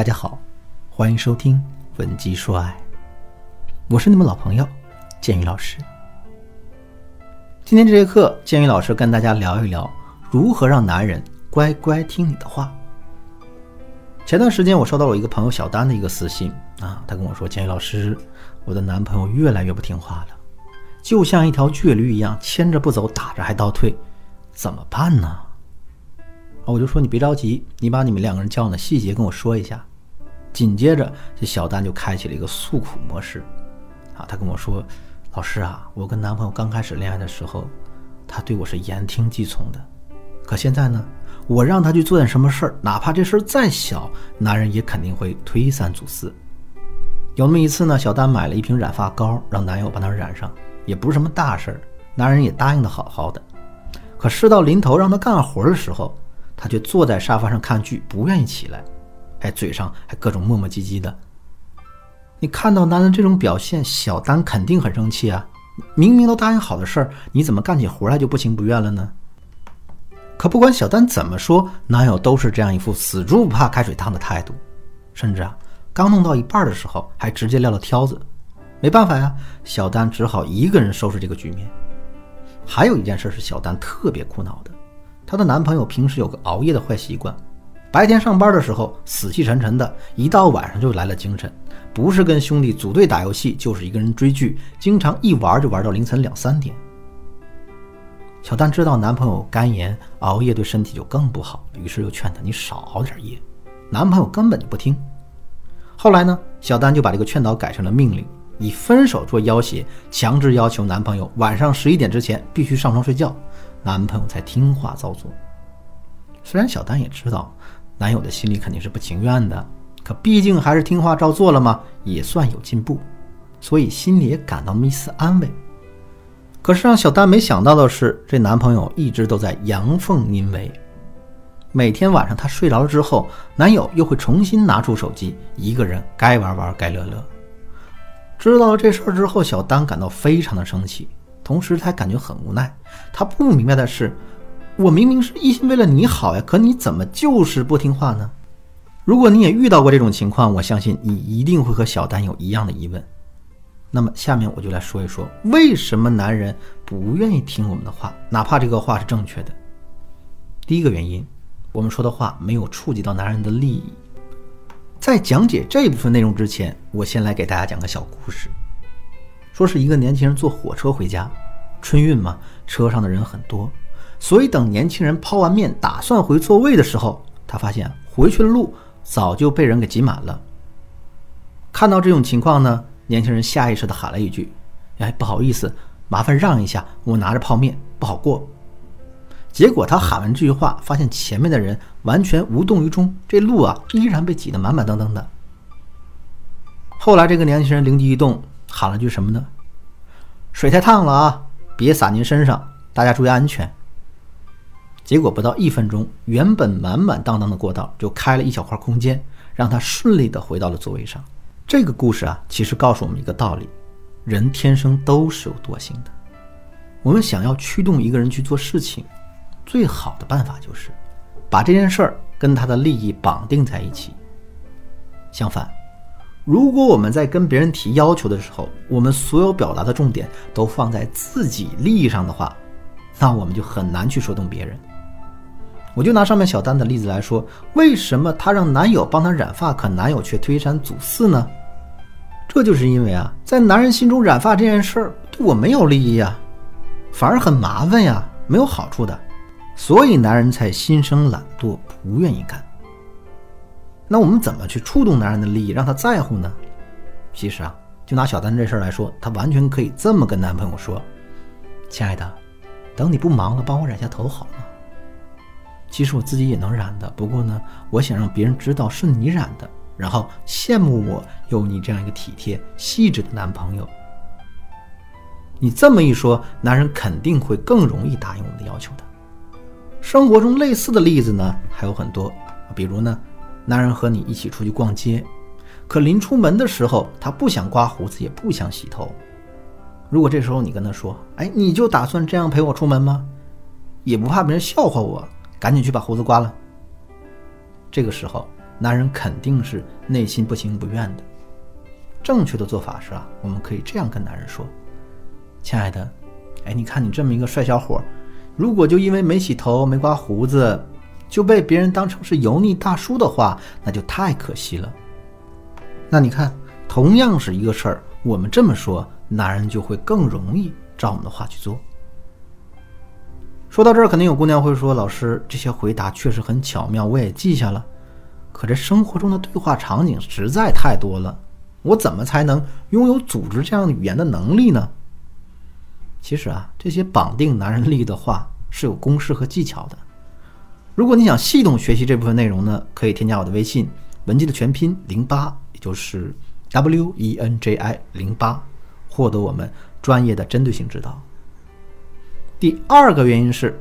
大家好，欢迎收听《文姬说爱》，我是你们老朋友建宇老师。今天这节课，建宇老师跟大家聊一聊如何让男人乖乖听你的话。前段时间，我收到了一个朋友小丹的一个私信啊，他跟我说：“建宇老师，我的男朋友越来越不听话了，就像一条倔驴一样，牵着不走，打着还倒退，怎么办呢？”啊，我就说你别着急，你把你们两个人交往的细节跟我说一下。紧接着，这小丹就开启了一个诉苦模式，啊，他跟我说：“老师啊，我跟男朋友刚开始恋爱的时候，他对我是言听计从的，可现在呢，我让他去做点什么事儿，哪怕这事儿再小，男人也肯定会推三阻四。有那么一次呢，小丹买了一瓶染发膏，让男友帮她染上，也不是什么大事儿，男人也答应的好好的。可事到临头让他干活的时候，他却坐在沙发上看剧，不愿意起来。”哎嘴上还各种磨磨唧唧的。你看到男人这种表现，小丹肯定很生气啊！明明都答应好的事儿，你怎么干起活来就不情不愿了呢？可不管小丹怎么说，男友都是这样一副死猪不怕开水烫的态度，甚至啊，刚弄到一半的时候，还直接撂了挑子。没办法呀，小丹只好一个人收拾这个局面。还有一件事是小丹特别苦恼的，她的男朋友平时有个熬夜的坏习惯。白天上班的时候死气沉沉的，一到晚上就来了精神，不是跟兄弟组队打游戏，就是一个人追剧，经常一玩就玩到凌晨两三点。小丹知道男朋友肝炎，熬夜对身体就更不好，于是又劝他你少熬点夜。男朋友根本就不听。后来呢，小丹就把这个劝导改成了命令，以分手做要挟，强制要求男朋友晚上十一点之前必须上床睡觉，男朋友才听话照做。虽然小丹也知道。男友的心里肯定是不情愿的，可毕竟还是听话照做了嘛，也算有进步，所以心里也感到一丝安慰。可是让小丹没想到的是，这男朋友一直都在阳奉阴违。每天晚上她睡着了之后，男友又会重新拿出手机，一个人该玩玩该乐乐。知道了这事儿之后，小丹感到非常的生气，同时她感觉很无奈。她不明白的是。我明明是一心为了你好呀，可你怎么就是不听话呢？如果你也遇到过这种情况，我相信你一定会和小丹有一样的疑问。那么下面我就来说一说，为什么男人不愿意听我们的话，哪怕这个话是正确的。第一个原因，我们说的话没有触及到男人的利益。在讲解这部分内容之前，我先来给大家讲个小故事。说是一个年轻人坐火车回家，春运嘛，车上的人很多。所以，等年轻人抛完面，打算回座位的时候，他发现回去的路早就被人给挤满了。看到这种情况呢，年轻人下意识地喊了一句：“哎，不好意思，麻烦让一下，我拿着泡面不好过。”结果他喊完这句话，发现前面的人完全无动于衷，这路啊依然被挤得满满当当的。后来，这个年轻人灵机一动，喊了句什么呢？“水太烫了啊，别洒您身上，大家注意安全。”结果不到一分钟，原本满满当当的过道就开了一小块空间，让他顺利的回到了座位上。这个故事啊，其实告诉我们一个道理：人天生都是有惰性的。我们想要驱动一个人去做事情，最好的办法就是把这件事儿跟他的利益绑定在一起。相反，如果我们在跟别人提要求的时候，我们所有表达的重点都放在自己利益上的话，那我们就很难去说动别人。我就拿上面小丹的例子来说，为什么她让男友帮她染发，可男友却推三阻四呢？这就是因为啊，在男人心中染发这件事儿对我没有利益呀，反而很麻烦呀，没有好处的，所以男人才心生懒惰，不愿意干。那我们怎么去触动男人的利益，让他在乎呢？其实啊，就拿小丹这事儿来说，她完全可以这么跟男朋友说：“亲爱的，等你不忙了，帮我染下头好吗？”其实我自己也能染的，不过呢，我想让别人知道是你染的，然后羡慕我有你这样一个体贴细致的男朋友。你这么一说，男人肯定会更容易答应我们的要求的。生活中类似的例子呢还有很多，比如呢，男人和你一起出去逛街，可临出门的时候他不想刮胡子，也不想洗头。如果这时候你跟他说：“哎，你就打算这样陪我出门吗？也不怕别人笑话我？”赶紧去把胡子刮了。这个时候，男人肯定是内心不情不愿的。正确的做法是啊，我们可以这样跟男人说：“亲爱的，哎，你看你这么一个帅小伙，如果就因为没洗头、没刮胡子，就被别人当成是油腻大叔的话，那就太可惜了。那你看，同样是一个事儿，我们这么说，男人就会更容易照我们的话去做。”说到这儿，肯定有姑娘会说：“老师，这些回答确实很巧妙，我也记下了。可这生活中的对话场景实在太多了。”我怎么才能拥有组织这样语言的能力呢？其实啊，这些绑定男人力的话是有公式和技巧的。如果你想系统学习这部分内容呢，可以添加我的微信文姬的全拼零八，也就是 W E N J I 零八，获得我们专业的针对性指导。第二个原因是，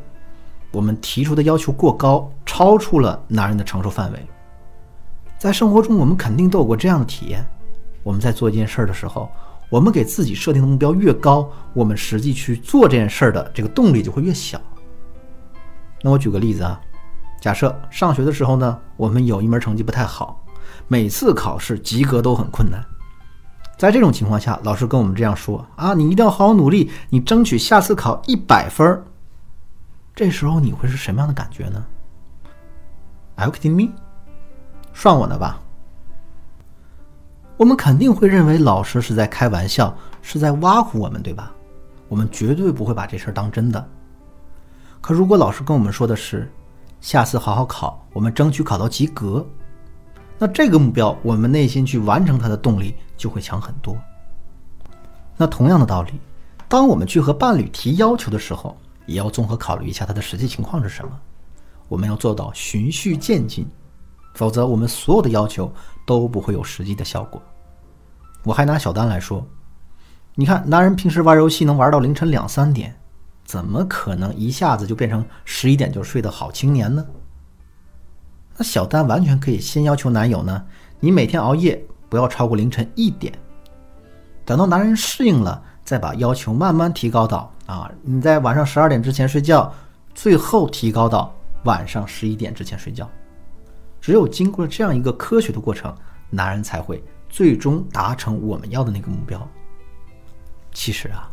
我们提出的要求过高，超出了男人的承受范围。在生活中，我们肯定都有过这样的体验。我们在做一件事儿的时候，我们给自己设定的目标越高，我们实际去做这件事儿的这个动力就会越小。那我举个例子啊，假设上学的时候呢，我们有一门成绩不太好，每次考试及格都很困难。在这种情况下，老师跟我们这样说啊，你一定要好好努力，你争取下次考一百分儿。这时候你会是什么样的感觉呢？Are you kidding me？算我呢吧。我们肯定会认为老师是在开玩笑，是在挖苦我们，对吧？我们绝对不会把这事儿当真的。可如果老师跟我们说的是，下次好好考，我们争取考到及格，那这个目标，我们内心去完成它的动力就会强很多。那同样的道理，当我们去和伴侣提要求的时候，也要综合考虑一下他的实际情况是什么。我们要做到循序渐进。否则，我们所有的要求都不会有实际的效果。我还拿小丹来说，你看，男人平时玩游戏能玩到凌晨两三点，怎么可能一下子就变成十一点就睡的好青年呢？那小丹完全可以先要求男友呢，你每天熬夜不要超过凌晨一点，等到男人适应了，再把要求慢慢提高到啊，你在晚上十二点之前睡觉，最后提高到晚上十一点之前睡觉。只有经过了这样一个科学的过程，男人才会最终达成我们要的那个目标。其实啊，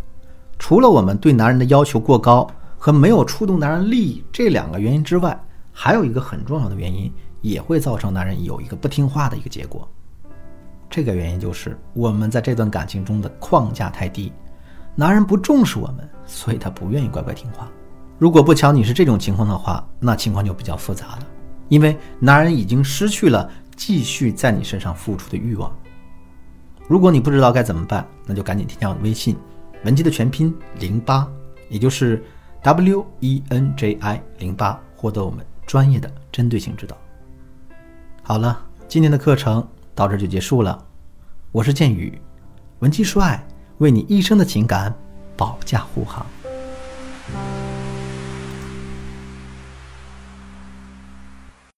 除了我们对男人的要求过高和没有触动男人利益这两个原因之外，还有一个很重要的原因，也会造成男人有一个不听话的一个结果。这个原因就是我们在这段感情中的框架太低，男人不重视我们，所以他不愿意乖乖听话。如果不巧你是这种情况的话，那情况就比较复杂了。因为男人已经失去了继续在你身上付出的欲望。如果你不知道该怎么办，那就赶紧添加我的微信，文姬的全拼零八，也就是 W E N J I 零八，获得我们专业的针对性指导。好了，今天的课程到这就结束了。我是剑宇，文姬说爱，为你一生的情感保驾护航。